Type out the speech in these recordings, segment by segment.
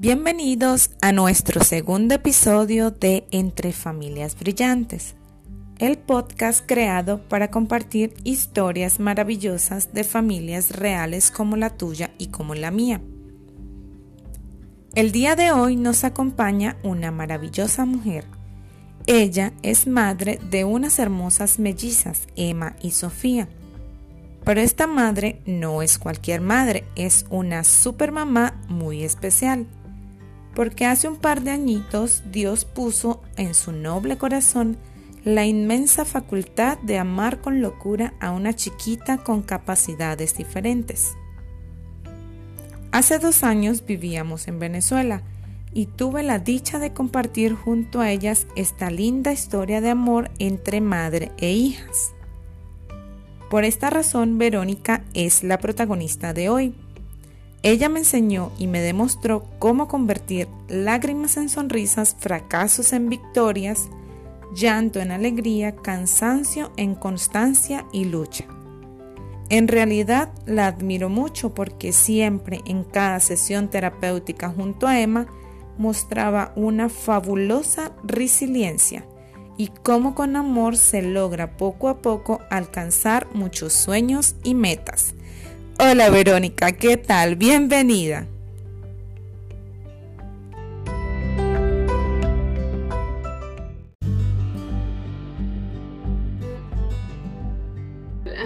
Bienvenidos a nuestro segundo episodio de Entre Familias Brillantes, el podcast creado para compartir historias maravillosas de familias reales como la tuya y como la mía. El día de hoy nos acompaña una maravillosa mujer. Ella es madre de unas hermosas mellizas, Emma y Sofía. Pero esta madre no es cualquier madre, es una supermamá muy especial porque hace un par de añitos Dios puso en su noble corazón la inmensa facultad de amar con locura a una chiquita con capacidades diferentes. Hace dos años vivíamos en Venezuela y tuve la dicha de compartir junto a ellas esta linda historia de amor entre madre e hijas. Por esta razón, Verónica es la protagonista de hoy ella me enseñó y me demostró cómo convertir lágrimas en sonrisas, fracasos en victorias, llanto en alegría, cansancio en constancia y lucha. En realidad la admiro mucho porque siempre en cada sesión terapéutica junto a Emma mostraba una fabulosa resiliencia y cómo con amor se logra poco a poco alcanzar muchos sueños y metas. Hola Verónica, ¿qué tal? Bienvenida.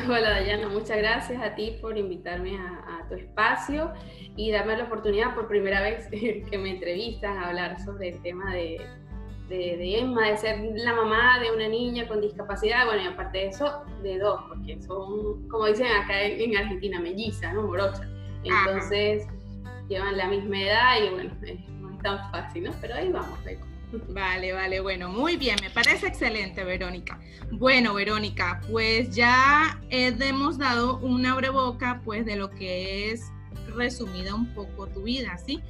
Hola Dayana, muchas gracias a ti por invitarme a, tu espacio y darme la oportunidad por primera vez que me entrevistas a hablar sobre el tema de, de, Emma, de ser la mamá de una niña con discapacidad, bueno, y aparte de eso, de dos, porque son, como dicen acá en, Argentina, mellizas, ¿no? Morocha. Entonces, llevan la misma edad y bueno, no es tan fácil, ¿no? Pero ahí vamos, ahí Vale, vale, bueno, muy bien, me parece excelente, Verónica. Bueno, Verónica, pues ya hemos dado una boca, pues, de lo que es resumida un poco tu vida, ¿sí?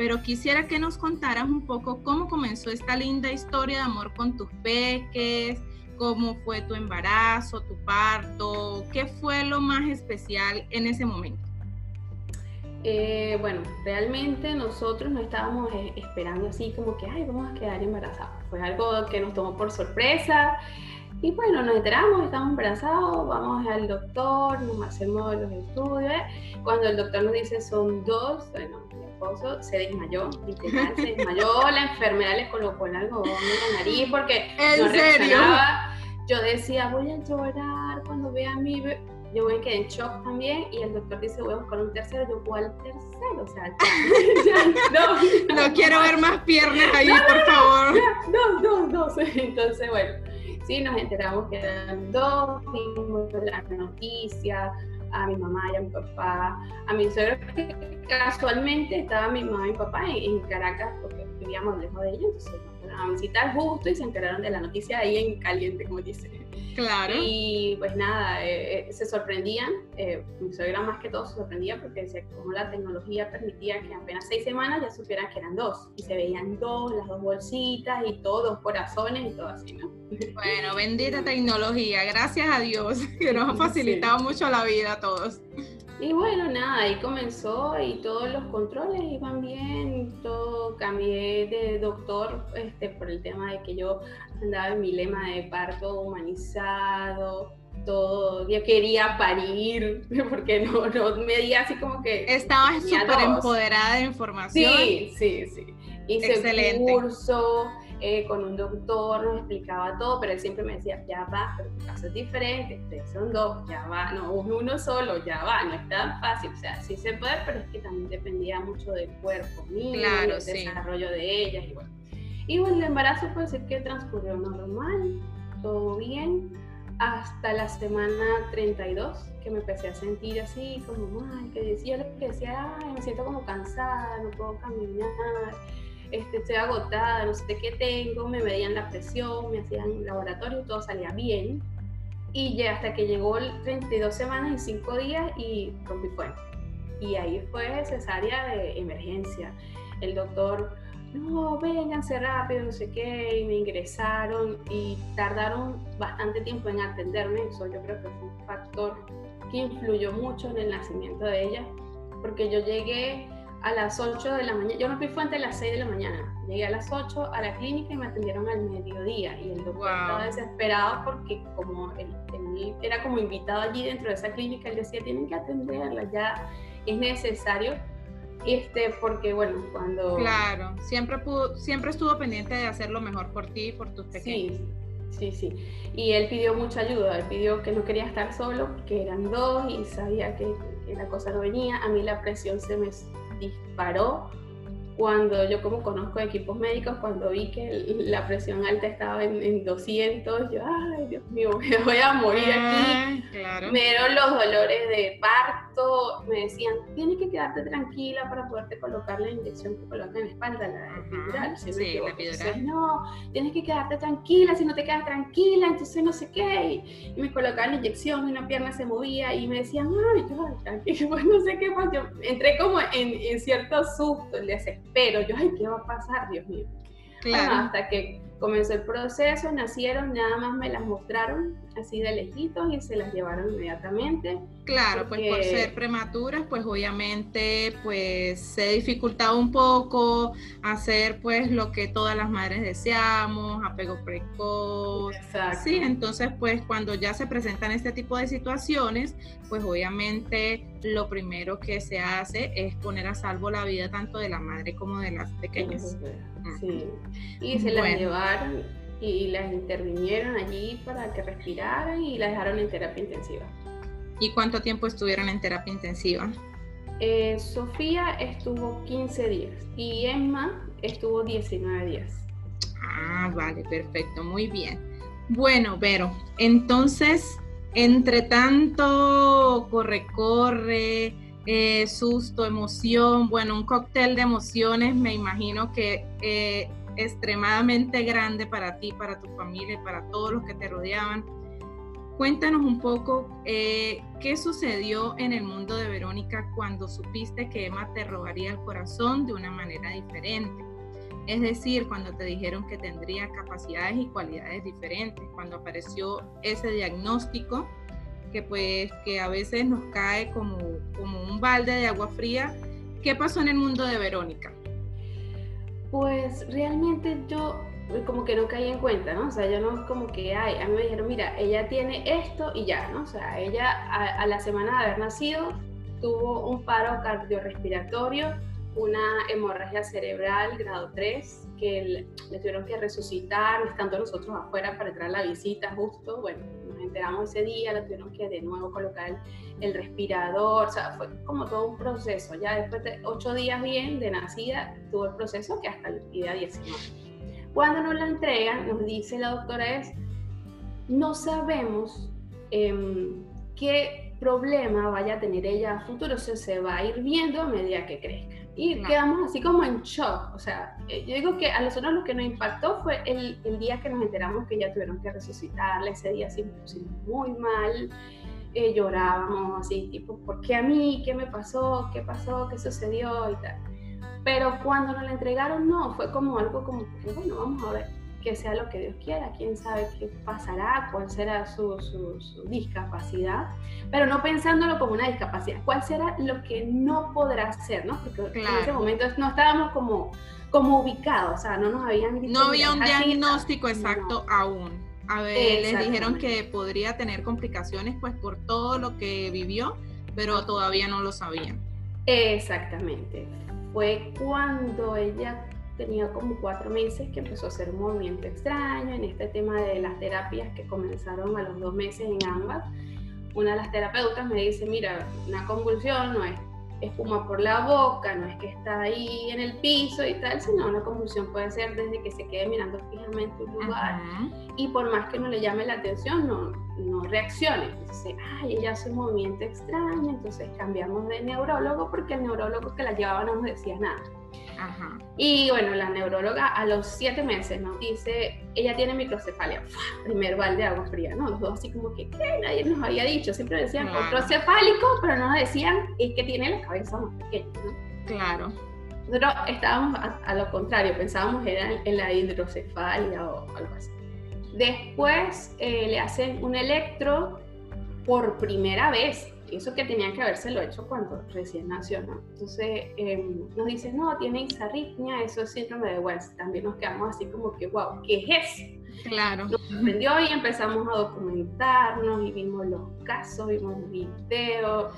Pero quisiera que nos contaras un poco cómo comenzó esta linda historia de amor con tus peques, cómo fue tu embarazo, tu parto, qué fue lo más especial en ese momento. Eh, bueno, realmente nosotros no estábamos eh, esperando así como que, ay, vamos a quedar embarazados. Fue algo que nos tomó por sorpresa. Y bueno, nos enteramos, estamos embarazados, vamos al doctor, nos hacemos los estudios. Cuando el doctor nos dice son dos, bueno, se desmayó, literal, se desmayó, la enfermera le colocó el algodón en la nariz porque ¿En no serio? Yo decía, voy a llorar cuando vea a mi bebé. Yo voy a quedar en shock también y el doctor dice, voy a buscar un tercero. Yo, ¿cuál tercero? O sea, no, no, quiero ver más piernas ahí, por favor. Dos, dos, dos. Entonces, bueno, sí, nos enteramos que eran dos, vimos la noticia, a mi mamá y a mi papá, a mi suegro, que casualmente estaba mi mamá y mi papá en, Caracas porque vivíamos lejos de ellos, entonces nos fueron a visitar justo y se enteraron de la noticia ahí en caliente, como dice. Claro. Y pues nada, eh, eh, se sorprendían, eh, mi suegra más que todo se sorprendía porque decía cómo la tecnología permitía que apenas seis semanas ya supieran que eran dos y se veían dos, las dos bolsitas y todos corazones y todo así, ¿no? Bueno, bendita tecnología, gracias a Dios que nos ha facilitado mucho la vida a todos. Y bueno, nada, ahí comenzó y todos los controles iban bien, todo cambié de doctor este, por el tema de que yo andaba en mi lema de parto humanizado, todo, yo quería parir, porque no, no me di así como que... Estabas súper empoderada de información. Sí, sí, sí. Hice Excelente. curso, eh, con un doctor, nos explicaba todo, pero él siempre me decía, ya va, pero tu caso es diferente, ustedes son dos, ya va, no, uno solo, ya va, no es tan fácil, o sea, sí se puede, pero es que también dependía mucho del cuerpo mío, del desarrollo de ellas y bueno. Y bueno, el embarazo puede ser que transcurrió normal, todo bien, hasta la semana 32, que me empecé a sentir así, como mal, que decía, yo le decía, ay, me siento como cansada, no puedo caminar, este, estoy agotada, no sé qué tengo, me medían la presión, me hacían laboratorio todo salía bien. Y ya hasta que llegó el 32 semanas y 5 días y rompí fuerte. Y ahí fue cesárea de emergencia. El doctor, no, vénganse rápido, no sé qué, y me ingresaron y tardaron bastante tiempo en atenderme. Eso yo creo que fue un factor que influyó mucho en el nacimiento de ella, porque yo llegué a las 8 de la mañana, yo me fui fuente a las 6 de la mañana, llegué a las 8 a la clínica y me atendieron al mediodía y el doctor estaba desesperado porque como él, era como invitado allí dentro de esa clínica, él decía, tienen que atenderla, ya es necesario, este, porque bueno, cuando... Claro, siempre, pudo, siempre estuvo pendiente de hacer lo mejor por ti y por tus pequeños. Sí. Sí, sí. Y él pidió mucha ayuda, él pidió que no quería estar solo, que eran dos y sabía que, que la cosa no venía. A mí la presión se me disparó cuando yo como conozco equipos médicos, cuando vi que la presión alta estaba en, 200, yo, ay, Dios mío, me voy a morir aquí. Ah, me dieron los dolores de parto, me decían, tienes que quedarte tranquila para poderte colocar la inyección que colocan en la espalda, la epidural. sí, la epidural. no, tienes que quedarte tranquila, si no te quedas tranquila, entonces no sé qué. Y, me colocaban la inyección y una pierna se movía y me decían, ay, yo, tranquila, pues no sé qué pasó. entré como en, en cierto susto, el desespero pero yo, ay, ¿qué va a pasar, Dios mío? Claro. hasta que comenzó el proceso, nacieron, nada más me las mostraron así de lejitos y se las llevaron inmediatamente. Claro, pues por ser prematuras, pues obviamente pues se dificultaba un poco hacer pues lo que todas las madres deseamos, apego precoz. Exacto. Sí, entonces pues cuando ya se presentan este tipo de situaciones, pues obviamente lo primero que se hace es poner a salvo la vida tanto de la madre como de las pequeñas. Sí. Y se las llevaron y las intervinieron allí para que respiraran y las dejaron en terapia intensiva. ¿Y cuánto tiempo estuvieron en terapia intensiva? Eh, Sofía estuvo 15 días y Emma estuvo 19 días. Ah, vale, perfecto, muy bien. Bueno, Vero, entonces, entre tanto corre, corre, eh, susto, emoción, bueno, un cóctel de emociones, me imagino que eh, extremadamente grande para ti, para tu familia y para todos los que te rodeaban. Cuéntanos un poco eh, qué sucedió en el mundo de Verónica cuando supiste que Emma te robaría el corazón de una manera diferente. Es decir, cuando te dijeron que tendría capacidades y cualidades diferentes, cuando apareció ese diagnóstico que pues que a veces nos cae como, como un balde de agua fría. ¿Qué pasó en el mundo de Verónica? Pues realmente yo como que no caí en cuenta, ¿no? O sea, yo no como que, ay, a mí me dijeron, mira, ella tiene esto y ya, ¿no? O sea, ella a, la semana de haber nacido tuvo un paro cardiorrespiratorio, una hemorragia cerebral grado 3, que le, tuvieron que resucitar, estando nosotros afuera para entrar a la visita justo, bueno, enteramos ese día, le tuvieron que de nuevo colocar el, respirador, o sea, fue como todo un proceso, ya después de ocho días bien de nacida, tuvo el proceso que hasta el día 19. Cuando nos la entregan, nos dice la doctora es, no sabemos eh, qué problema vaya a tener ella a futuro, o sea, se va a ir viendo a medida que crezca y quedamos así como en shock. O sea, eh, yo digo que a nosotros lo que nos impactó fue el, el día que nos enteramos que ya tuvieron que resucitarla. Ese día sí nos pusimos muy mal, eh, llorábamos así, tipo, ¿por qué a mí? ¿Qué me pasó? ¿Qué pasó? ¿Qué sucedió? Y tal. Pero cuando nos la entregaron, no, fue como algo como bueno, vamos a ver que sea lo que Dios quiera, quién sabe qué pasará, cuál será su, su, discapacidad, pero no pensándolo como una discapacidad, cuál será lo que no podrá hacer, ¿no? Porque en ese momento no estábamos como, como ubicados, o sea, no nos habían No había un diagnóstico exacto aún. A ver, les dijeron que podría tener complicaciones pues por todo lo que vivió, pero todavía no lo sabían. Exactamente. Fue cuando ella tenía como cuatro meses que empezó a hacer un movimiento extraño en este tema de las terapias que comenzaron a los dos meses en ambas. Una de las terapeutas me dice, mira, una convulsión no es espuma por la boca, no es que está ahí en el piso y tal, sino una convulsión puede ser desde que se quede mirando fijamente un lugar y por más que no le llame la atención, no, no reaccione. Entonces, ay, ella hace un movimiento extraño, entonces cambiamos de neurólogo porque el neurólogo que la llevaba no nos decía nada. Y bueno, la neuróloga a los siete meses nos dice, ella tiene microcefalia. Primer balde de agua fría, ¿no? Los dos así como que, ¿qué? Nadie nos había dicho. Siempre decían microcefálico, pero no decían, es que tiene la cabeza más pequeña, ¿no? Claro. Nosotros estábamos a, lo contrario, pensábamos era en, la hidrocefalia o algo así. Después eh, le hacen un electro por primera vez eso que tenían que habérselo hecho cuando recién nació, ¿no? Entonces em, nos dicen, no, tiene isarritmia, eso es síndrome de Wells. También nos quedamos así como que, wow, ¿qué es eso? Claro. Nos sorprendió y empezamos a documentarnos y vimos los casos, vimos videos.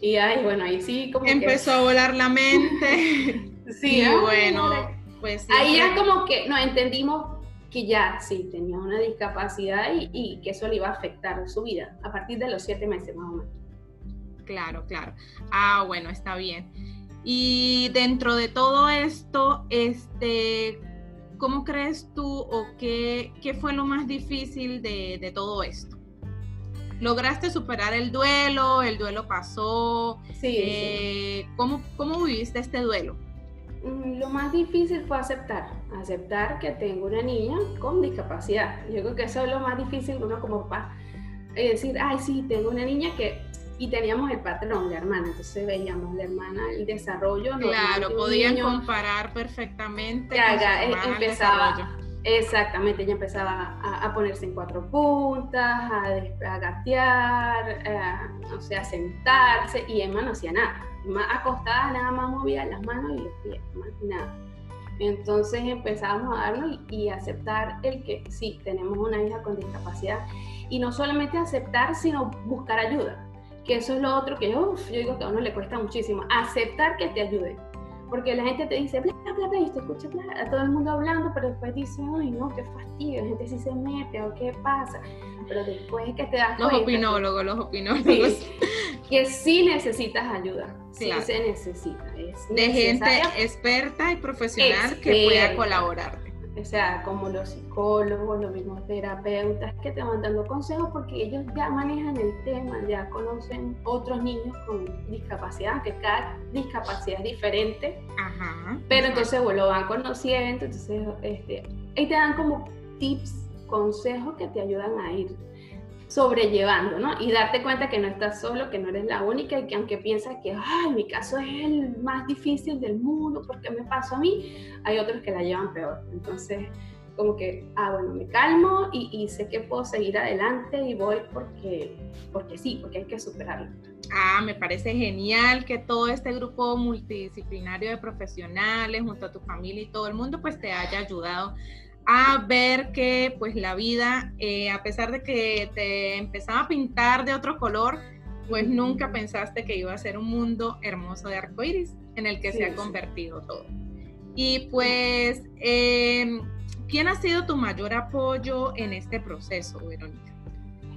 Y ahí, bueno, ahí sí como Empezó a volar la mente. sí, y bueno, pues... Ahí ya como que nos entendimos que ya sí tenía una discapacidad y, y, que eso le iba a afectar su vida a partir de los siete meses más o menos. Claro, claro. Ah, bueno, está bien. Y dentro de todo esto, este, ¿cómo crees tú o qué, qué fue lo más difícil de, de, todo esto? ¿Lograste superar el duelo? ¿El duelo pasó? Sí. Eh, ¿cómo, ¿Cómo viviste este duelo? Mm, lo más difícil fue aceptar, aceptar que tengo una niña con discapacidad. Yo creo que eso es lo más difícil uno como papá, es decir, ay sí, tengo una niña que y teníamos el patrón, la hermana, entonces veíamos la hermana, el desarrollo. Claro, podían comparar perfectamente. haga, eh, empezaba, exactamente, ella empezaba a, ponerse en cuatro puntas, a, a gatear, o sea, a sentarse, y Emma no hacía nada. Emma acostada nada más movía las manos y los pies, más nada. Entonces empezamos a darnos y, y aceptar el que sí, tenemos una hija con discapacidad. Y no solamente aceptar, sino buscar ayuda que eso es lo otro que yo digo que a uno le cuesta muchísimo, aceptar que te ayude. Porque la gente te dice, bla, bla, bla, y te escucha bla, a todo el mundo hablando, pero después dice, ay, no, qué fastidio, la gente sí se mete, o qué pasa. Pero después es que te das los cuenta. Opinólogos, los opinólogos, que sí necesitas ayuda, sí se necesita. de gente experta y profesional que pueda colaborar o sea, como los psicólogos, los mismos terapeutas que te van dando consejos porque ellos ya manejan el tema, ya conocen otros niños con discapacidad, que cada discapacidad es diferente, Ajá, pero entonces bueno, lo van conociendo, entonces este, y te dan como tips, consejos que te ayudan a ir sobrellevando, ¿no? Y darte cuenta que no estás solo, que no eres la única y que aunque piensas que, ay, mi caso es el más difícil del mundo, porque me pasó a mí, hay otros que la llevan peor. Entonces, como que, ah, bueno, me calmo y, sé que puedo seguir adelante y voy porque, porque sí, porque hay que superarlo. Ah, me parece genial que todo este grupo multidisciplinario de profesionales, junto a tu familia y todo el mundo, pues te haya ayudado a ver que pues la vida, eh, a pesar de que te empezaba a pintar de otro color, pues nunca pensaste que iba a ser un mundo hermoso de arcoíris en el que se ha convertido todo. Y pues, em, ¿quién ha sido tu mayor apoyo en este proceso, Verónica?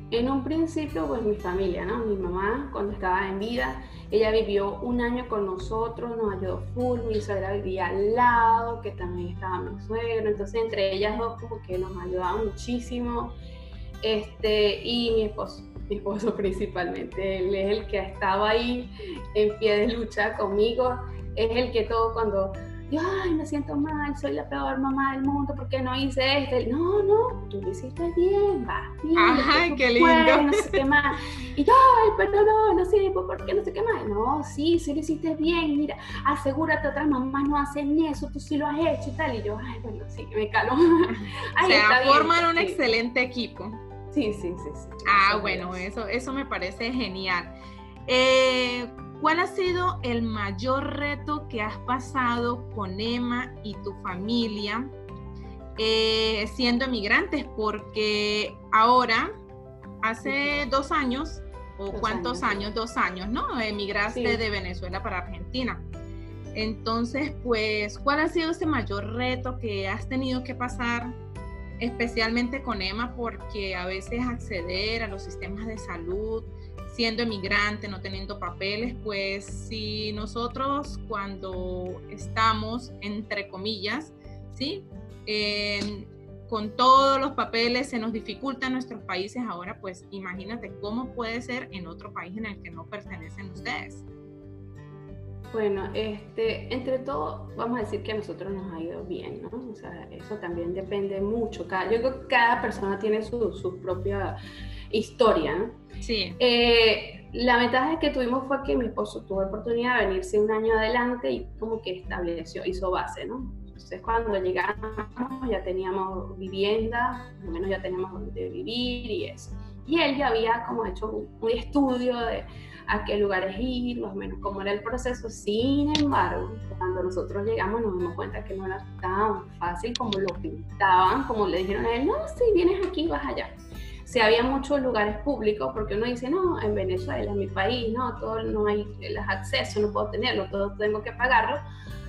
En un principio, pues mi familia, ¿no? Mi mamá, cuando estaba en vida, ella vivió un año con nosotros, nos ayudó full, mi suegra vivía al lado, que también estaba mi suegro, entonces entre ellas dos como que nos ayudaban muchísimo. Este, y mi esposo, mi esposo principalmente, él es el que ha estado ahí en pie de lucha conmigo, es el que todo cuando yo, ay, me siento mal, soy la peor mamá del mundo, ¿por qué no hice esto? No, no, tú lo hiciste bien, va bien. Ay, qué lindo. no sé qué más. Y yo, ay, pero no, no sé, ¿por qué no sé qué más? No, sí, sí lo hiciste bien, mira, asegúrate, otras mamás no hacen eso, tú sí lo has hecho y tal. Y yo, ay, bueno, sí, me caló. o sea, forman un excelente equipo. Sí, sí, sí. sí ah, bueno, eso, eso me parece genial. Eh, ¿Cuál ha sido el mayor reto que has pasado con Emma y tu familia eh, siendo emigrantes? Porque ahora, hace dos años, o cuántos años, dos años, ¿no? Emigraste de Venezuela para Argentina. Entonces, pues, ¿cuál ha sido ese mayor reto que has tenido que pasar, especialmente con Emma, porque a veces acceder a los sistemas de salud, siendo emigrante, no teniendo papeles, pues si nosotros cuando estamos, entre comillas, ¿sí? con todos los papeles se nos dificultan nuestros países ahora, pues imagínate cómo puede ser en otro país en el que no pertenecen ustedes. Bueno, este, entre todo, vamos a decir que a nosotros nos ha ido bien, ¿no? O sea, eso también depende mucho. Cada, yo creo que cada persona tiene su, su propia historia, ¿no? Sí. Eh, la ventaja que tuvimos fue que mi esposo tuvo la oportunidad de venirse un año adelante y como que estableció, hizo base, ¿no? Entonces cuando llegamos ya teníamos vivienda, al menos ya teníamos donde vivir y eso. Y él ya había como hecho un, estudio de, a qué lugares ir, más o menos cómo era el proceso. Sin embargo, cuando nosotros llegamos nos dimos cuenta que no era tan fácil como lo pintaban, como le dijeron a él, no, si vienes aquí, vas allá. Si había muchos lugares públicos, porque uno dice, no, en Venezuela, en mi país, no, todo no hay el acceso, no puedo tenerlo, todo tengo que pagarlo.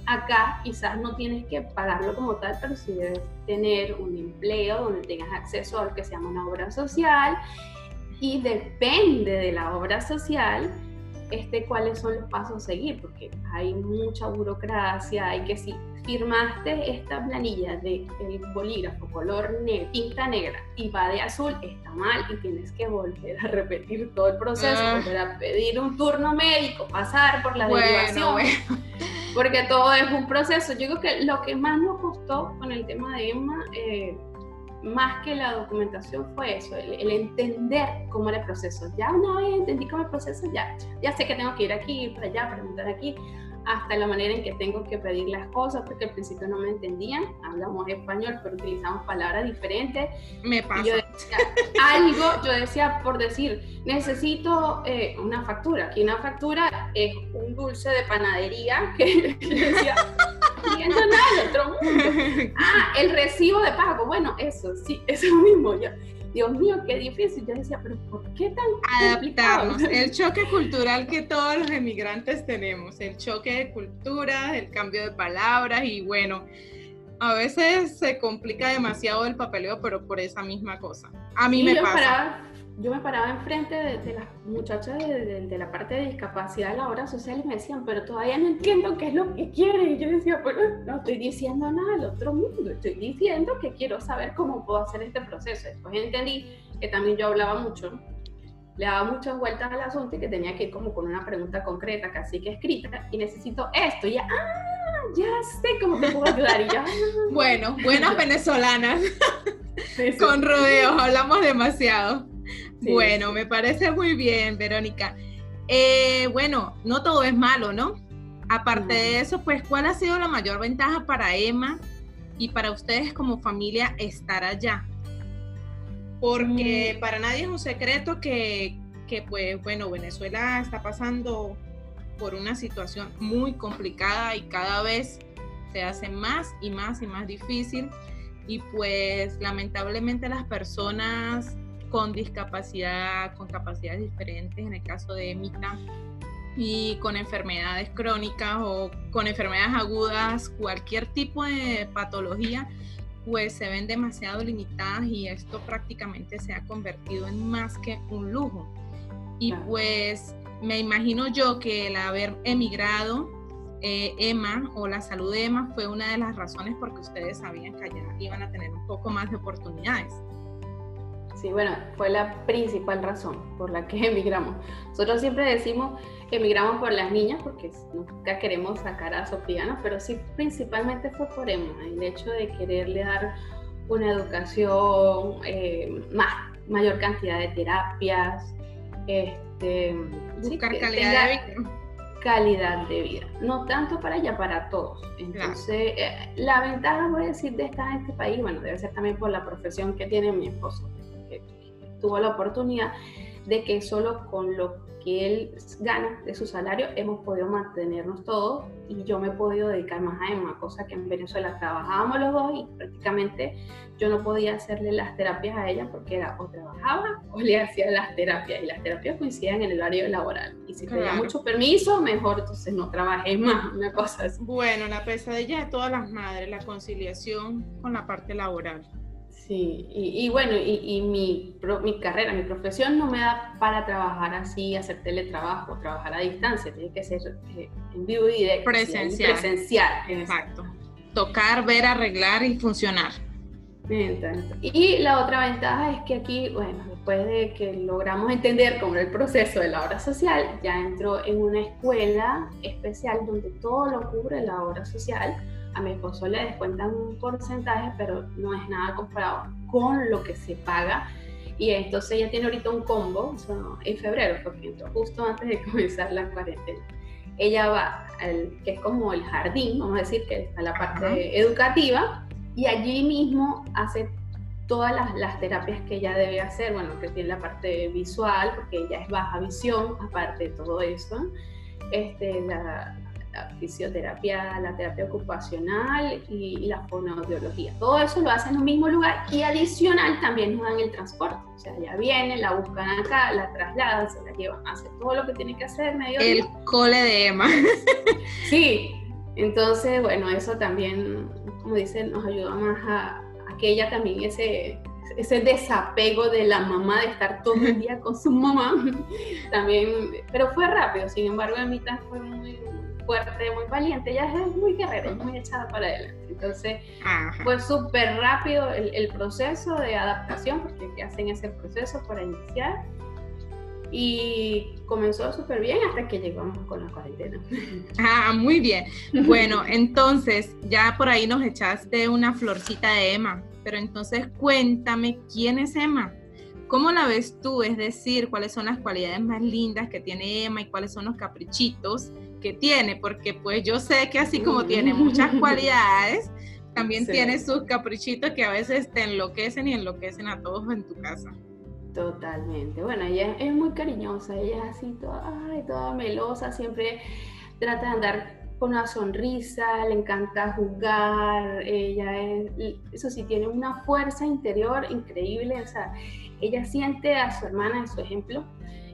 Acá quizás no tienes que pagarlo como tal, pero sí debes tener un empleo donde tengas acceso a lo que se llama una obra social y depende de la obra social este, cuáles son los pasos a seguir, porque hay mucha burocracia, hay que si firmaste esta planilla de el bolígrafo color negro, tinta negra y va de azul, está mal y tienes que volver a repetir todo el proceso, ah. volver a pedir un turno médico, pasar por la derivación, porque todo es un proceso. Yo creo que lo que más nos costó con el tema de Emma, eh, más que la documentación fue eso, el, entender cómo era el proceso. Ya una vez entendí cómo el proceso, ya, ya sé que tengo que ir aquí, para allá, preguntar aquí, hasta la manera en que tengo que pedir las cosas, porque al principio no me entendían, hablamos español, pero utilizamos palabras diferentes. Me pasa. Yo decía, algo, yo decía, por decir, necesito eh, una factura. Aquí una factura es un dulce de panadería que yo decía, nada otro mundo. Ah, el recibo de pago, bueno, eso, sí, eso mismo. Yo, Dios mío, qué difícil. Yo decía, pero ¿por qué tan adaptarnos? El choque cultural que todos los emigrantes tenemos, el choque de cultura, el cambio de palabras y bueno, a veces se complica demasiado el papeleo, pero por esa misma cosa. A mí me pasa yo me paraba enfrente de, las muchachas de, la parte de discapacidad de la obra social y me decían, pero todavía no entiendo qué es lo que quieren. Y yo decía, pero no estoy diciendo nada del otro mundo, estoy diciendo que quiero saber cómo puedo hacer este proceso. Después entendí que también yo hablaba mucho, le daba muchas vueltas al asunto y que tenía que ir como con una pregunta concreta, casi que escrita, y necesito esto. Y ya, ah, ya sé cómo te puedo ayudar. Y ya, ah". bueno, buenas venezolanas. Con rodeos, hablamos demasiado bueno, me parece muy bien, Verónica. Eh, bueno, no todo es malo, ¿no? Aparte de eso, pues, ¿cuál ha sido la mayor ventaja para Emma y para ustedes como familia estar allá? Porque mm. para nadie es un secreto que, que, pues, bueno, Venezuela está pasando por una situación muy complicada y cada vez se hace más y más y más difícil. Y pues lamentablemente las personas con discapacidad, con capacidades diferentes, en el caso de Emita, y con enfermedades crónicas o con enfermedades agudas, cualquier tipo de patología, pues se ven demasiado limitadas y esto prácticamente se ha convertido en más que un lujo. Y pues me imagino yo que el haber emigrado eh, Emma o la salud de Emma fue una de las razones porque ustedes sabían que allá iban a tener un poco más de oportunidades. Sí, bueno, fue la principal razón por la que emigramos. Nosotros siempre decimos que emigramos por las niñas porque nunca queremos sacar a Sofía, ¿no? Pero sí, principalmente fue por Emma, el hecho de quererle dar una educación, eh, más, mayor cantidad de terapias, este, buscar calidad de vida. Calidad de vida, no tanto para ella, para todos. Entonces, eh, la ventaja, voy a decir, de estar en este país, bueno, debe ser también por la profesión que tiene mi esposo tuvo la oportunidad de que solo con lo que él gana de su salario hemos podido mantenernos todos y yo me he podido dedicar más a Emma, cosa que en Venezuela trabajábamos los dos y prácticamente yo no podía hacerle las terapias a ella porque era o trabajaba o le hacía las terapias y las terapias coincidían en el horario laboral y si tenía mucho permiso mejor entonces no trabajé más, una cosa así. Bueno, la pesadilla de todas las madres, la conciliación con la parte laboral. Sí, y, bueno, y, mi, mi, carrera, mi profesión no me da para trabajar así, hacer teletrabajo, trabajar a distancia, tiene que ser eh, en vivo y directo. Presencial. Presencial. Exacto. Tocar, ver, arreglar y funcionar. Y la otra ventaja es que aquí, bueno, después de que logramos entender cómo era el proceso de la obra social, ya entró en una escuela especial donde todo lo cubre la obra social a mi esposo le descuentan un porcentaje, pero no es nada comparado con lo que se paga. Y entonces ella tiene ahorita un combo, en febrero, porque entró justo antes de comenzar la cuarentena. Ella va, al, que es como el jardín, vamos a decir que está la parte educativa, y allí mismo hace todas las, terapias que ella debe hacer, bueno, que tiene la parte visual, porque ella es baja visión, aparte de todo eso, este, la, fisioterapia, la terapia ocupacional y, la fonoaudiología. Todo eso lo hacen en un mismo lugar y adicional también nos dan el transporte. O sea, ya vienen, la buscan acá, la trasladan, se la llevan, hacer todo lo que tiene que hacer medio El cole de Emma. sí, entonces, bueno, eso también, como dicen, nos ayuda más a, a que ella también ese ese desapego de la mamá de estar todo el día con su mamá también pero fue rápido sin embargo a mí fue muy fuerte, muy valiente, ella es muy guerrera, muy echada para adelante. Entonces fue súper rápido el, proceso de adaptación, porque hacen ese proceso para iniciar. Y comenzó súper bien hasta que llegamos con la cuarentena. Ah, muy bien. Bueno, entonces ya por ahí nos echaste una florcita de Emma, pero entonces cuéntame quién es Emma. ¿Cómo la ves tú? Es decir, cuáles son las cualidades más lindas que tiene Emma y cuáles son los caprichitos que tiene, porque pues yo sé que así como tiene muchas cualidades, también tiene sus caprichitos que a veces te enloquecen y enloquecen a todos en tu casa. Totalmente. Bueno, ella es muy cariñosa, ella es así toda, ay, toda melosa, siempre trata de andar con una sonrisa, le encanta jugar, ella es, eso sí, tiene una fuerza interior increíble, o sea, ella siente a su hermana en su ejemplo,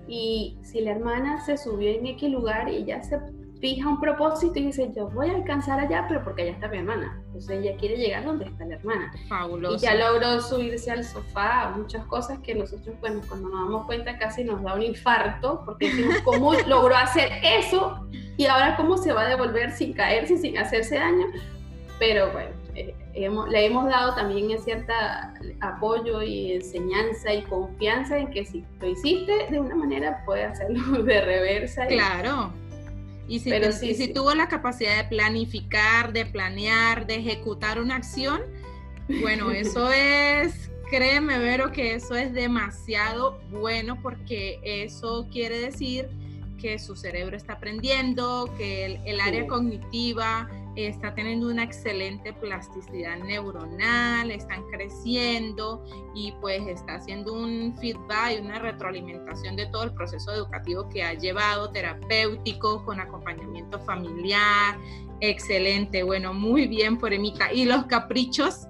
y si la hermana se subió en X lugar y ella se fija un propósito y dice, yo voy a alcanzar allá, pero porque allá está mi hermana. Entonces ella quiere llegar donde está la hermana. Fabuloso. Y ya logró subirse al sofá, muchas cosas que nosotros, bueno, cuando nos damos cuenta casi nos da un infarto, porque decimos, ¿cómo logró hacer eso? Y ahora, ¿cómo se va a devolver sin caerse, sin hacerse daño? Pero bueno, eh, le hemos dado también cierto apoyo y enseñanza y confianza en que si lo hiciste de una manera, puedes hacerlo de reversa. Claro. Y si, Pero si tuvo la capacidad de planificar, de planear, de ejecutar una acción, bueno, eso es, créeme, Vero, que eso es demasiado bueno porque eso quiere decir que su cerebro está aprendiendo, que el, área cognitiva está teniendo una excelente plasticidad neuronal, están creciendo y pues está haciendo un feedback y una retroalimentación de todo el proceso educativo que ha llevado, terapéutico, con acompañamiento familiar. Excelente, bueno, muy bien por Emita. ¿Y los caprichos?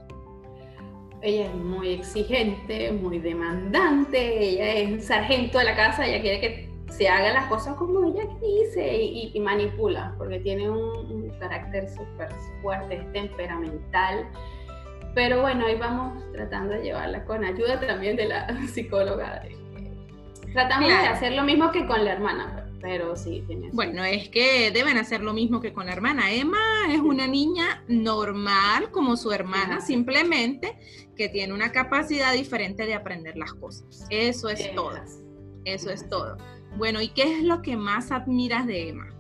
Ella es muy exigente, muy demandante, ella es sargento de la casa, ella quiere que se haga las cosas como ella dice y, manipula, porque tiene un, carácter súper fuerte, es temperamental. Pero bueno, ahí vamos tratando de llevarla con ayuda también de la psicóloga. Tratamos de hacer lo mismo que con la hermana, pero sí. Tiene bueno, es que deben hacer lo mismo que con la hermana. Emma es una niña normal como su hermana, simplemente que tiene una capacidad diferente de aprender las cosas. Eso es todo. Eso es todo. Bueno, ¿y qué es lo que más admiras de Emma?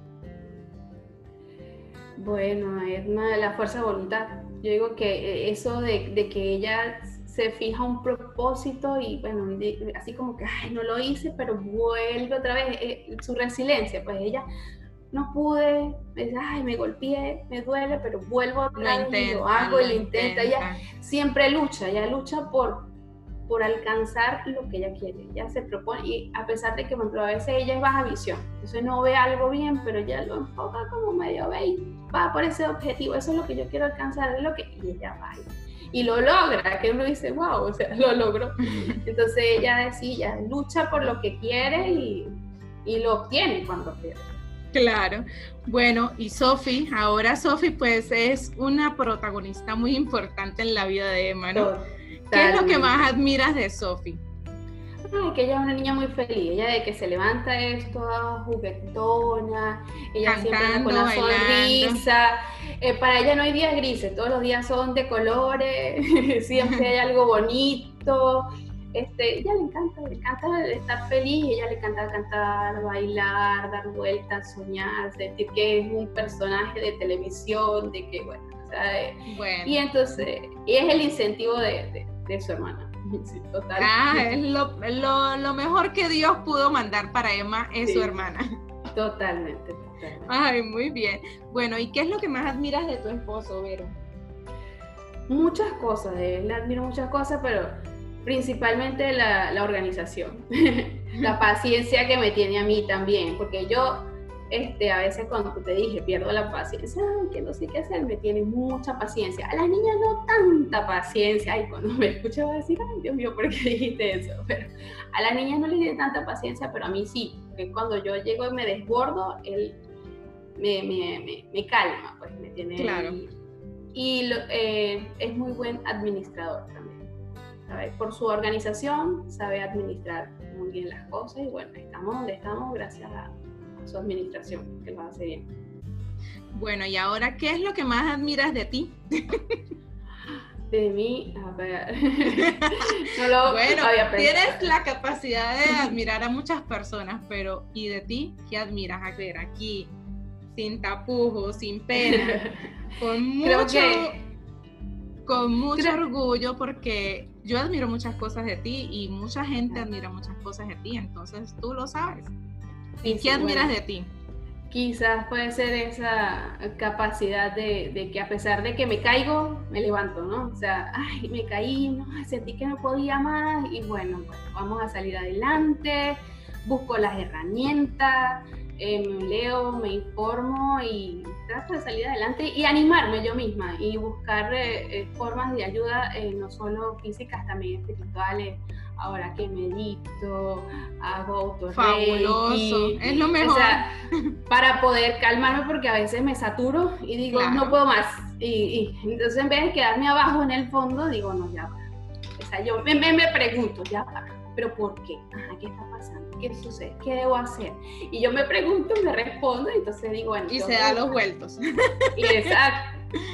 Bueno, Emma, la fuerza de voluntad. Yo digo que eh, eso de, que ella se fija un propósito y bueno, así como que, ay, no lo hice, pero vuelve otra vez, eh, su resiliencia, pues ella no pude, me dice, ay, me golpeé, me duele, pero vuelvo otra vez y lo hago y lo intenta. Ella siempre lucha, ella lucha por, por alcanzar lo que ella quiere. Ella se propone, y a pesar de que a veces ella es baja visión, entonces no ve algo bien, pero ella lo enfoca como medio ve y va por ese objetivo, eso es lo que yo quiero alcanzar, es lo que, y ella va y, lo logra, que uno dice, wow, o sea, lo logró. Entonces ella decía, lucha por lo que quiere y, y lo obtiene cuando quiere. Claro. Bueno, y Sophie, ahora Sophie pues es una protagonista muy importante en la vida de Emma, ¿no? ¿Qué es lo que más admiras de Sophie? que ella es una niña muy feliz, ella de que se levanta esto, juguetona, ella siempre con la sonrisa. Eh, para ella no hay días grises, todos los días son de colores, siempre hay algo bonito. Este, ella le encanta, le encanta estar feliz, ella le encanta cantar, bailar, dar vueltas, soñar, sentir que es un personaje de televisión, de que, bueno, o sea, eh, y entonces, y es el incentivo de de su hermana. Sí, total. Ah, es lo, mejor que Dios pudo mandar para Emma es su hermana. Totalmente, Ay, muy bien. Bueno, ¿y qué es lo que más admiras de tu esposo, Vero? muchas cosas, de él admiro muchas cosas, pero principalmente la, la organización, la paciencia que me tiene a mí también, porque yo este, a veces cuando te dije pierdo la paciencia, que no sé qué hacer, me tiene mucha paciencia. A las niñas no tanta paciencia. Y cuando me escucha va a decir, ay Dios mío, ¿por qué dijiste eso? Pero a las niñas no les tiene tanta paciencia, pero a mí sí. Porque cuando yo llego y me desbordo, él me, me, me, calma, pues me tiene... Claro. Y, eh, es muy buen administrador también. Por su organización sabe administrar muy bien las cosas y bueno, estamos donde estamos gracias a su administración, que lo hace bien. Bueno, y ahora, ¿qué es lo que más admiras de ti? De mí, a ver. bueno, tienes la capacidad de admirar a muchas personas, pero ¿y de ti qué admiras? A ver, aquí, sin tapujos, sin pena, con mucho, con mucho orgullo, porque yo admiro muchas cosas de ti y mucha gente admira muchas cosas de ti, entonces tú lo sabes. ¿Y qué admiras de ti? Quizás puede ser esa capacidad de, que a pesar de que me caigo, me levanto, ¿no? O sea, ay, me caí, no, sentí que no podía más y bueno, vamos a salir adelante, busco las herramientas, eh, me leo, me informo y trato de salir adelante y animarme yo misma y buscar eh, eh, formas de ayuda, no solo físicas, también espirituales ahora que medito, hago auto Fabuloso, es lo mejor. para poder calmarme porque a veces me saturo y digo, no puedo más. Y, entonces en vez de quedarme abajo en el fondo, digo, no, ya va. O sea, yo me, me, pregunto, ya va, pero ¿por qué? ¿qué está pasando? ¿Qué sucede? ¿Qué debo hacer? Y yo me pregunto, me respondo, y entonces digo, bueno. Y se da los vueltos.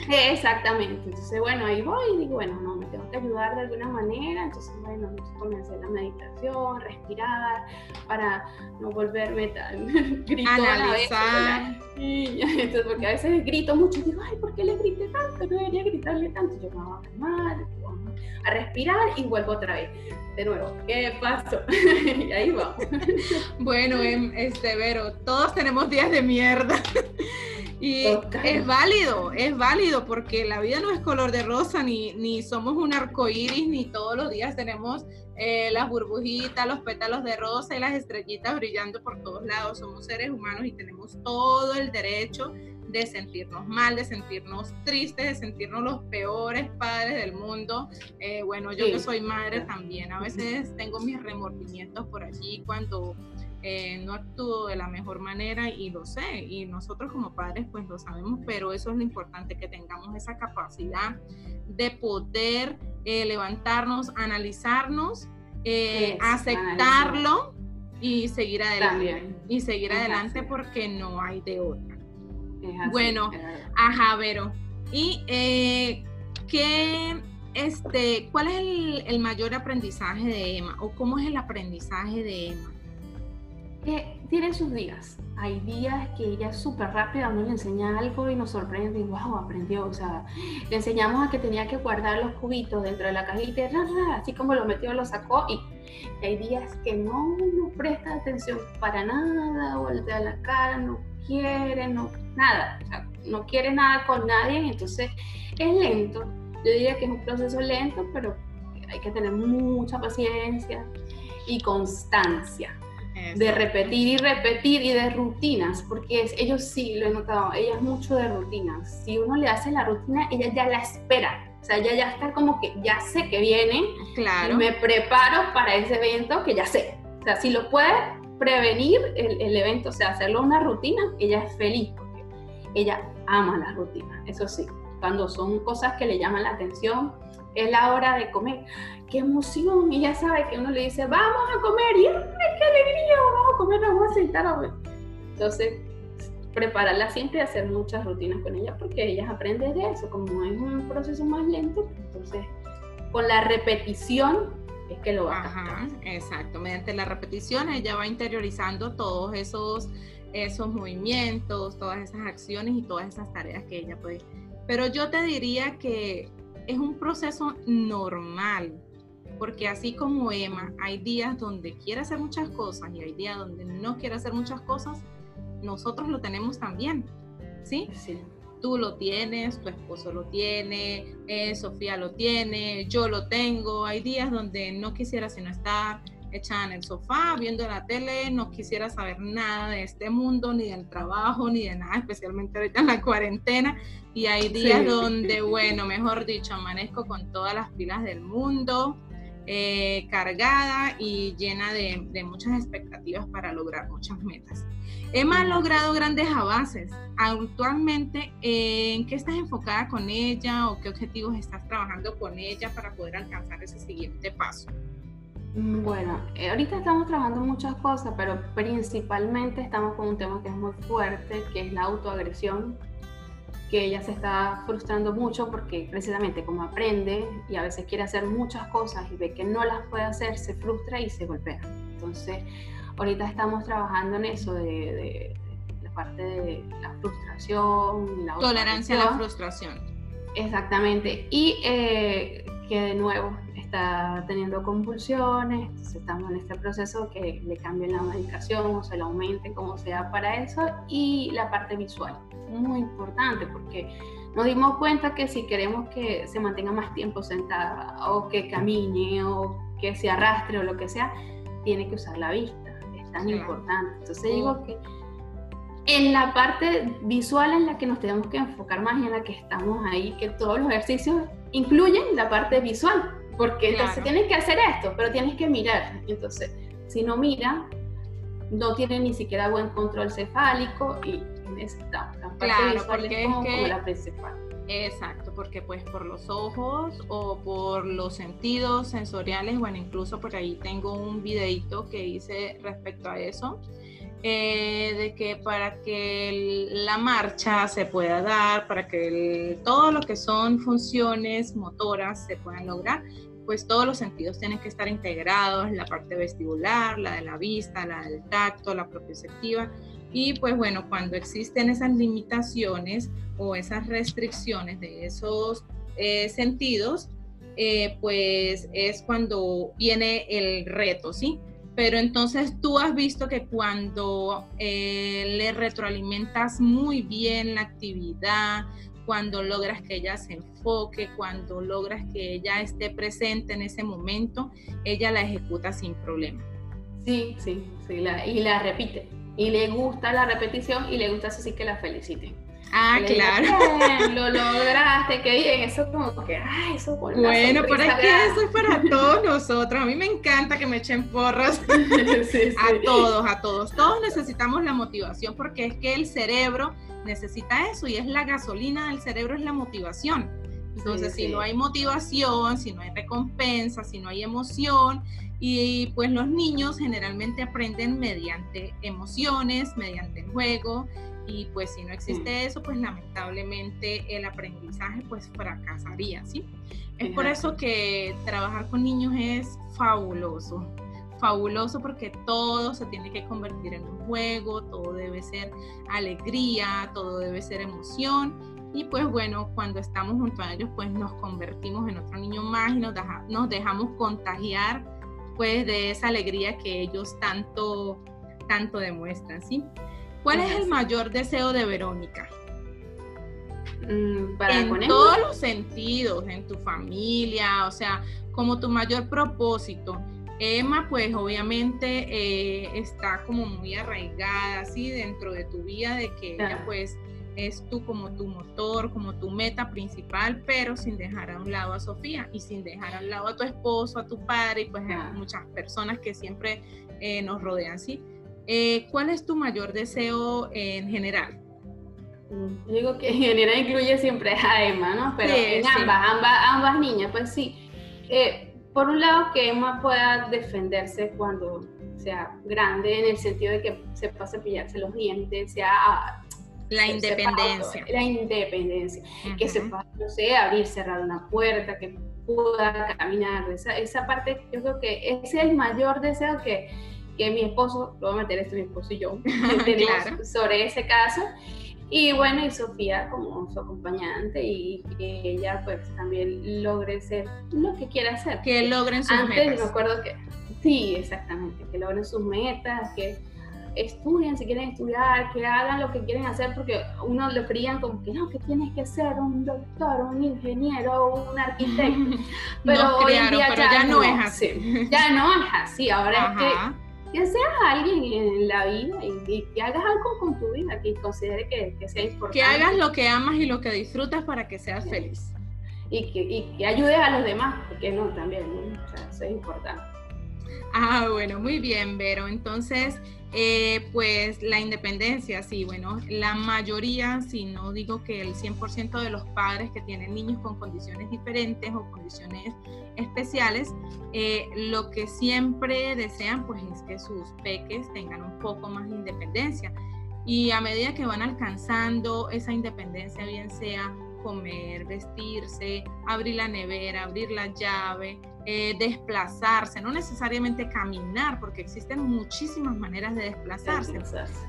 Exactamente. Entonces, bueno, ahí voy y digo, bueno, no, me tengo que ayudar de alguna manera. Entonces, bueno, comencé la meditación, respirar, para no volverme tan grito Analizar. Entonces, porque a veces grito mucho y digo, ay, ¿por qué le grité tanto? No debería gritarle tanto. Yo me voy a calmar, a respirar y vuelvo otra vez. De nuevo, ¿qué pasó? y ahí vamos. bueno, em, este, Vero, todos tenemos días de mierda. Y es válido, es válido porque la vida no es color de rosa, ni, ni somos un arco iris, ni todos los días tenemos eh, las burbujitas, los pétalos de rosa y las estrellitas brillando por todos lados. Somos seres humanos y tenemos todo el derecho de sentirnos mal, de sentirnos tristes, de sentirnos los peores padres del mundo. Eh, bueno, yo que soy madre también, a veces tengo mis remordimientos por allí cuando eh, no actúo de la mejor manera y lo sé, y nosotros como padres pues lo sabemos, pero eso es lo importante, que tengamos esa capacidad de poder eh, levantarnos, analizarnos, eh, aceptarlo y seguir adelante. Y seguir adelante porque no hay de otra. bueno, ajá, Vero. ¿Y qué, este, cuál es el, el mayor aprendizaje de Emma o cómo es el aprendizaje de Emma? Que tiene sus días. Hay días que ella es súper rápida, uno le enseña algo y nos sorprende y wow, aprendió. O sea, le enseñamos a que tenía que guardar los cubitos dentro de la cajita, así como lo metió, lo sacó. Y, hay días que no, no presta atención para nada, voltea la cara, no quiere, no, nada. O sea, no quiere nada con nadie, entonces es lento. Yo diría que es un proceso lento, pero hay que tener mucha paciencia y constancia de repetir y repetir y de rutinas, porque ellos sí, lo he notado, ella es mucho de rutinas. Si uno le hace la rutina, ella ya la espera. O sea, ella ya está como que ya sé que viene. Claro. me preparo para ese evento que ya sé. O sea, si lo puede prevenir el, el evento, o sea, hacerlo una rutina, ella es feliz porque ella ama la rutina. Eso sí, cuando son cosas que le llaman la atención, es la hora de comer. ¡Qué emoción! Y ya sabe que uno le dice, vamos a comer, y ¡ay, qué alegría! Vamos a comer, vamos a sentar a ver. Entonces, prepararla siempre y hacer muchas rutinas con ella, porque ellas aprenden de eso. Como es un proceso más lento, entonces, con la repetición es que lo va a Exacto, mediante la repetición ella va interiorizando todos esos, esos movimientos, todas esas acciones y todas esas tareas que ella puede. Pero yo te diría que es un proceso normal, porque así como Emma, hay días donde quiere hacer muchas cosas y hay días donde no quiere hacer muchas cosas, nosotros lo tenemos también, ¿sí? Sí. tú lo tienes, tu esposo lo tiene, eh, Sofía lo tiene, yo lo tengo. Hay días donde no quisiera sino estar echada en el sofá viendo la tele, no quisiera saber nada de este mundo, ni del trabajo, ni de nada, especialmente ahorita en la cuarentena. Y hay días donde, bueno, mejor dicho, amanezco con todas las pilas del mundo, eh, cargada y llena de, de, muchas expectativas para lograr muchas metas. Emma ha logrado grandes avances. Actualmente, ¿en qué estás enfocada con ella o qué objetivos estás trabajando con ella para poder alcanzar ese siguiente paso? Mm, bueno, eh, ahorita estamos trabajando muchas cosas, pero principalmente estamos con un tema que es muy fuerte, que es la autoagresión, que ella se está frustrando mucho porque precisamente como aprende y a veces quiere hacer muchas cosas y ve que no las puede hacer, se frustra y se golpea. Entonces, ahorita estamos trabajando en eso de, la parte de la frustración, la tolerancia a la frustración. Exactamente. Y eh, que de nuevo está teniendo convulsiones, estamos en este proceso que le cambien la medicación o se la aumente como sea para eso. Y la parte visual, muy importante porque nos dimos cuenta que si queremos que se mantenga más tiempo sentada o que camine o que se arrastre o lo que sea, tiene que usar la vista, es tan importante. Entonces digo que en la parte visual en la que nos tenemos que enfocar más y en la que estamos ahí, que todos los ejercicios incluyen la parte visual, porque entonces tienes que hacer esto, pero tienes que mirar. Entonces, si no mira, no tiene ni siquiera buen control cefálico y necesitamos la parte claro, porque es como, la principal. Exacto, porque pues por los ojos o por los sentidos sensoriales, bueno, incluso por ahí tengo un videito que hice respecto a eso, eh, de que para que la marcha se pueda dar, para que todo lo que son funciones motoras se puedan lograr, pues todos los sentidos tienen que estar integrados, la parte vestibular, la de la vista, la del tacto, la propioceptiva. Y pues bueno, cuando existen esas limitaciones o esas restricciones de esos eh, sentidos, eh, pues es cuando viene el reto, ¿sí? Pero entonces tú has visto que cuando eh, le retroalimentas muy bien la actividad, cuando logras que ella se enfoque, cuando logras que ella esté presente en ese momento, ella la ejecuta sin problema. Sí, sí, sí, y la repite. Y le gusta la repetición y le gusta así que la feliciten. Ah, claro. lo lograste, qué bien. Eso como que, ay, eso por Bueno, pero es que eso es para todos nosotros. A mí me encanta que me echen porras. A todos, a todos. Todos necesitamos la motivación porque es que el cerebro necesita eso y es la gasolina del cerebro, es la motivación. Entonces, si no hay motivación, si no hay recompensa, si no hay emoción, y pues los niños generalmente aprenden mediante emociones, mediante el juego, y pues si no existe eso, pues lamentablemente el aprendizaje pues fracasaría, ¿sí? Es por eso que trabajar con niños es fabuloso, fabuloso porque todo se tiene que convertir en un juego, todo debe ser alegría, todo debe ser emoción y pues bueno, cuando estamos junto a ellos pues nos convertimos en otro niño más y nos, nos dejamos contagiar pues de esa alegría que ellos tanto, tanto demuestran, ¿sí? ¿Cuál es el mayor deseo de Verónica? Mm, en todos los sentidos, en tu familia, o sea, como tu mayor propósito. Emma, pues obviamente eh, está como muy arraigada, así dentro de tu vida, de que ella pues es tú como tu motor, como tu meta principal, pero sin dejar a un lado a Sofía y sin dejar a un lado a tu esposo, a tu padre y pues a muchas personas que siempre eh, nos rodean, ¿sí? Eh, ¿Cuál es tu mayor deseo en general? Yo digo que en general incluye siempre a Emma, ¿no? Pero en ambas, ambas, ambas niñas, pues sí. Eh, por un lado, que Emma pueda defenderse cuando sea grande, en el sentido de que sepa cepillarse los dientes, sea... La independencia. la independencia. Que sepa, no sé, abrir, cerrar una puerta, que pueda caminar. Esa, esa parte, yo creo que ese es el mayor deseo que que mi esposo, lo voy a meter esto mi esposo y yo, tenemos sobre ese caso. Y bueno, y Sofía como su acompañante y que ella pues también logre ser lo que quiera hacer. Que logren sus Antes, metas. Antes me acuerdo que, sí, exactamente, que logren sus metas, que estudien si quieren estudiar, que hagan lo que quieren hacer, porque uno lo creían como que no, que tienes que ser un doctor, un ingeniero, un arquitecto. Pero hoy día ya, no, es así. Ya no es así, ahora es que que seas alguien en la vida y, que hagas algo con tu vida que considere que, que, sea importante. Que hagas lo que amas y lo que disfrutas para que seas feliz. Y que, y que ayudes a los demás, porque no, también, O sea, eso es importante. Ah, bueno, muy bien, Vero. Entonces, eh, pues la independencia, sí, bueno, la mayoría, si no digo que el 100% de los padres que tienen niños con condiciones diferentes o condiciones especiales, eh, lo que siempre desean pues es que sus peques tengan un poco más de independencia. Y a medida que van alcanzando esa independencia, bien sea comer, vestirse, abrir la nevera, abrir la llave, eh, desplazarse, no necesariamente caminar, porque existen muchísimas maneras de desplazarse.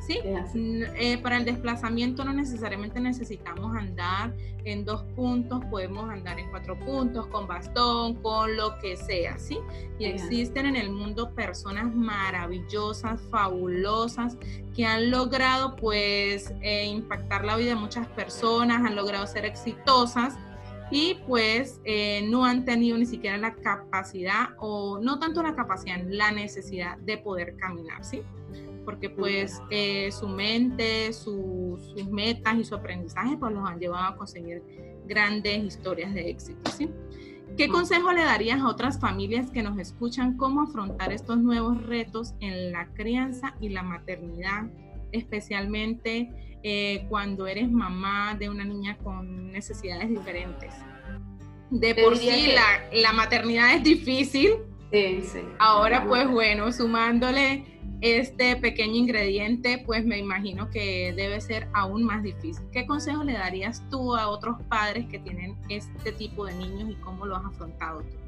¿sí? Eh, para el desplazamiento no necesariamente necesitamos andar en dos puntos, podemos andar en cuatro puntos, con bastón, con lo que sea, ¿sí? Y existen en el mundo personas maravillosas, fabulosas, que han logrado pues eh, impactar la vida de muchas personas, han logrado ser exitosas y pues eh, no han tenido ni siquiera la capacidad o no tanto la capacidad, la necesidad de poder caminar, ¿sí? Porque pues eh, su mente, sus metas y su aprendizaje pues los han llevado a conseguir grandes historias de éxito, ¿sí? ¿Qué consejo le darías a otras familias que nos escuchan cómo afrontar estos nuevos retos en la crianza y la maternidad, especialmente eh, cuando eres mamá de una niña con necesidades diferentes. De por sí la, maternidad es difícil. Sí, sí. Ahora pues bueno, sumándole este pequeño ingrediente, pues me imagino que debe ser aún más difícil. ¿Qué consejo le darías tú a otros padres que tienen este tipo de niños y cómo lo has afrontado tú?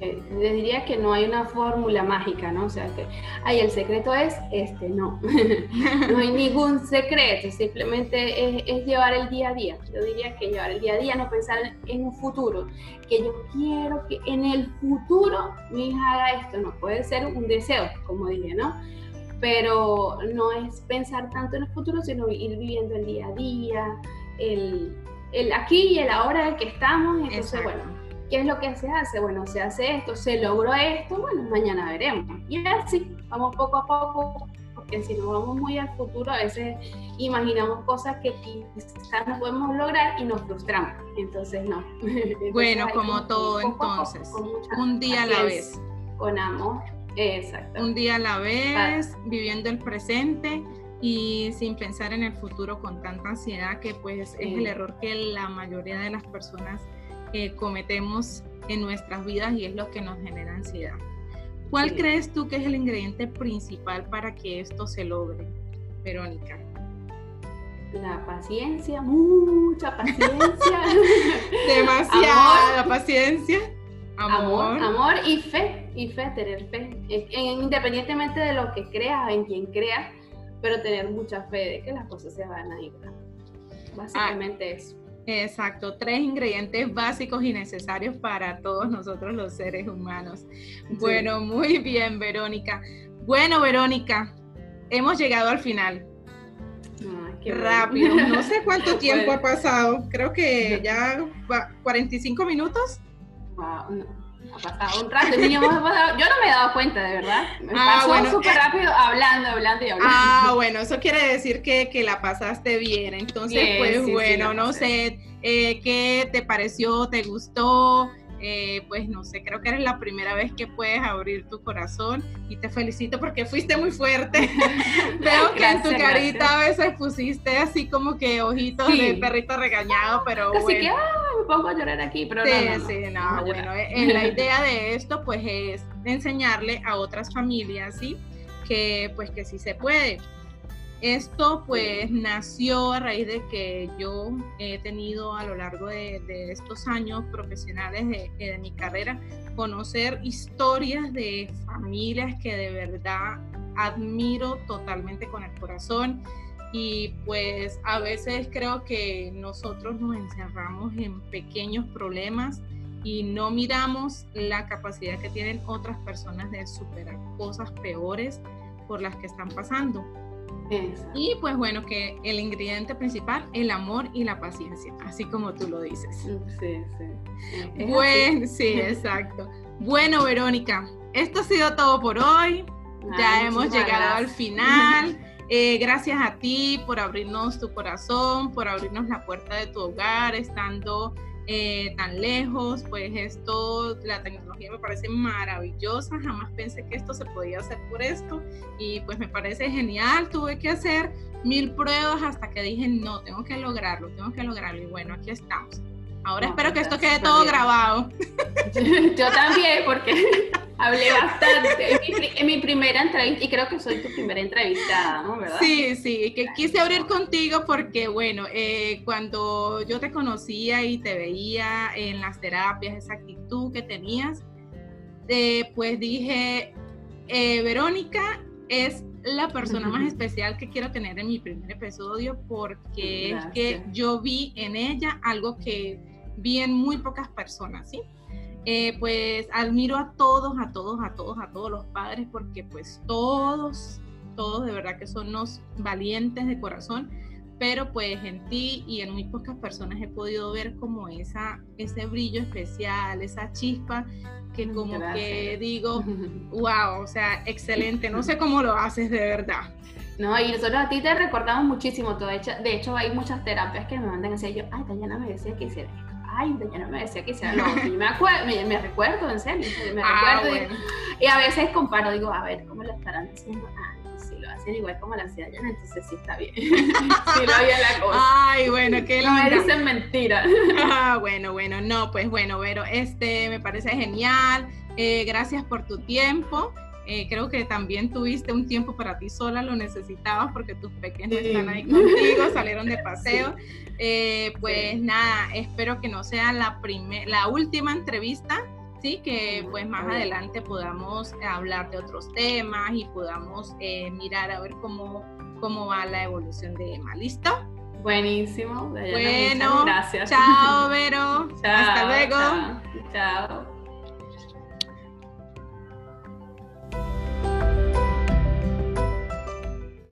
Eh, les diría que no hay una fórmula mágica, ¿no? O sea, que, ay, el secreto es este, no. no hay ningún secreto, simplemente es, llevar el día a día. Yo diría que llevar el día a día, no pensar en un futuro, que yo quiero que en el futuro mi hija haga esto, no puede ser un deseo, como dije, ¿no? Pero no es pensar tanto en el futuro, sino ir viviendo el día a día, el, el aquí y el ahora en que estamos, entonces, bueno ¿Qué es lo que se hace? Bueno, se hace esto, se logró esto, bueno, mañana veremos. Y así, vamos poco a poco, porque si nos vamos muy al futuro, a veces imaginamos cosas que quizás no podemos lograr y nos frustramos. Entonces, no. bueno, como todo, entonces, un día a la vez. Con amor, exacto. Un día a la vez, viviendo el presente y sin pensar en el futuro con tanta ansiedad que pues es el error que la mayoría de las personas cometemos en nuestras vidas y es lo que nos genera ansiedad. ¿Cuál crees tú que es el ingrediente principal para que esto se logre, Verónica? La paciencia, mucha paciencia. Demasiada la paciencia. Amor. amor. y fe, y fe, tener fe. independientemente de lo que creas, en quien creas, pero tener mucha fe de que las cosas se van a ir. Básicamente ah, eso. Exacto, tres ingredientes básicos y necesarios para todos nosotros los seres humanos. Bueno, muy bien, Verónica. Bueno, Verónica, hemos llegado al final. qué rápido. No sé cuánto tiempo ha pasado. Creo que ya 45 minutos. Wow, pasado un rato, yo no me he dado cuenta, de verdad. Me ah, pasó súper eh, rápido hablando, hablando y hablando. Ah, bueno, eso quiere decir que, que la pasaste bien. Entonces, pues bueno, no sé, eh, ¿qué te pareció? ¿Te gustó? Eh, pues no sé, creo que eres la primera vez que puedes abrir tu corazón y te felicito porque fuiste muy fuerte. Veo que en tu carita a veces pusiste así como que ojitos de perrito regañado, pero Así que me pongo a llorar aquí, pero sí, no, Sí, no, bueno, eh, la idea de esto pues es enseñarle a otras familias, ¿sí? Que pues que sí se puede. Esto pues nació a raíz de que yo he tenido a lo largo de, estos años profesionales de, mi carrera conocer historias de familias que de verdad admiro totalmente con el corazón y pues a veces creo que nosotros nos encerramos en pequeños problemas y no miramos la capacidad que tienen otras personas de superar cosas peores por las que están pasando. Y pues bueno, que el ingrediente principal, el amor y la paciencia, así como tú lo dices. Sí, sí. Bueno, sí, exacto. Bueno, Verónica, esto ha sido todo por hoy. ya hemos llegado al final. Eh, gracias a ti por abrirnos tu corazón, por abrirnos la puerta de tu hogar, estando eh, tan lejos, pues esto, la tecnología me parece maravillosa, jamás pensé que esto se podía hacer por esto y pues me parece genial, tuve que hacer mil pruebas hasta que dije, no, tengo que lograrlo, tengo que lograrlo y bueno, aquí estamos. Ahora espero que esto quede todo grabado. Yo también, porque hablé bastante. En mi, primera entrevista, y creo que soy tu primera entrevistada, ¿no? ¿Verdad? Sí, sí, que quise abrir contigo porque, bueno, eh, cuando yo te conocía y te veía en las terapias, esa actitud que tenías, eh, pues dije, eh, Verónica es la persona más especial que quiero tener en mi primer episodio porque es que yo vi en ella algo que vi en muy pocas personas, ¿sí? Eh, pues admiro a todos, a todos, a todos, a todos los padres porque pues todos, todos de verdad que son unos valientes de corazón, pero pues en ti y en muy pocas personas he podido ver como esa, ese brillo especial, esa chispa que como que digo, wow, o sea, excelente, no sé cómo lo haces de verdad. No, y nosotros a ti te recordamos muchísimo, todo. De hecho, hay muchas terapias que me mandan así, yo, ay, Dayana me decía que hiciera esto, ay, Dayana me decía que hiciera lo yo me, acuerdo, me, recuerdo, en serio, me ah, recuerdo, y, a veces comparo, digo, a ver, ¿cómo lo estarán haciendo? Igual como la ciudad entonces sí está bien. sí lo había la cosa. Ay, bueno, qué No me dicen mentira. ah, bueno, bueno, no, pues bueno, pero este me parece genial. Eh, gracias por tu tiempo. Eh, creo que también tuviste un tiempo para ti sola, lo necesitabas porque tus pequeños están ahí contigo, salieron de paseo. Eh, pues nada, espero que no sea la, la última entrevista ¿sí? Que pues más adelante podamos hablar de otros temas y podamos eh, mirar a ver cómo, cómo va la evolución de Emma. ¿Listo? Buenísimo. bueno, gracias. Chao, Vero. Hasta luego. chao.